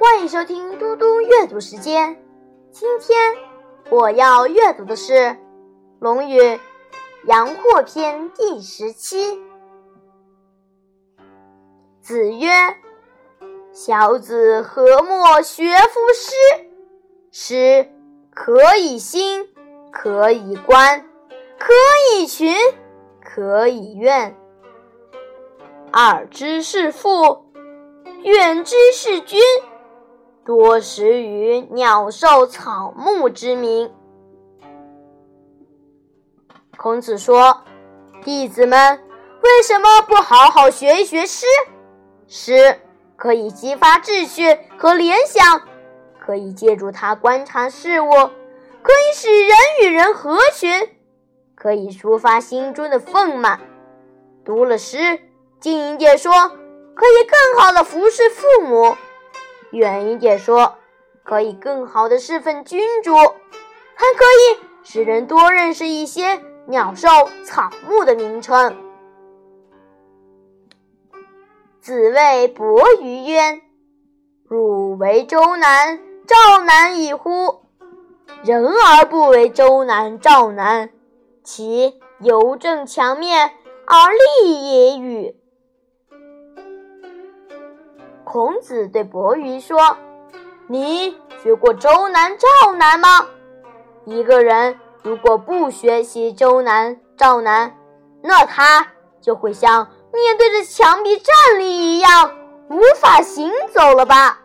欢迎收听嘟嘟阅读时间。今天我要阅读的是《论语·阳货篇》第十七。子曰：“小子何莫学夫诗？诗可以兴，可以观，可以群，可以怨。耳之是父，远之是君。”多识于鸟兽草木之名。孔子说：“弟子们为什么不好好学一学诗？诗可以激发秩序和联想，可以借助它观察事物，可以使人与人合群，可以抒发心中的愤懑。读了诗，近一点说，可以更好的服侍父母。”远一点说，可以更好的侍奉君主，还可以使人多认识一些鸟兽草木的名称。子谓伯鱼曰：“汝为周南、赵南矣乎？人而不为周南、赵南，其邮政强面而立也与？”孔子对伯鱼说：“你学过周南、赵南吗？一个人如果不学习周南、赵南，那他就会像面对着墙壁站立一样，无法行走了吧？”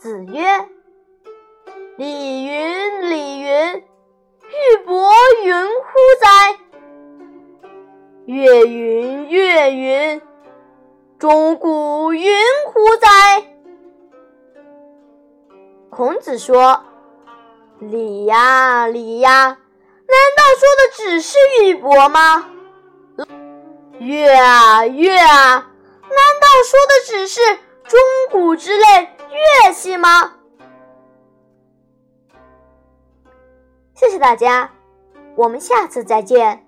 子曰：“礼云，礼云，玉帛云乎哉？月云，月云。”钟鼓云乎哉？孔子说：“礼呀礼呀，难道说的只是玉帛吗？乐啊乐啊，难道说的只是钟鼓之类乐器吗？”谢谢大家，我们下次再见。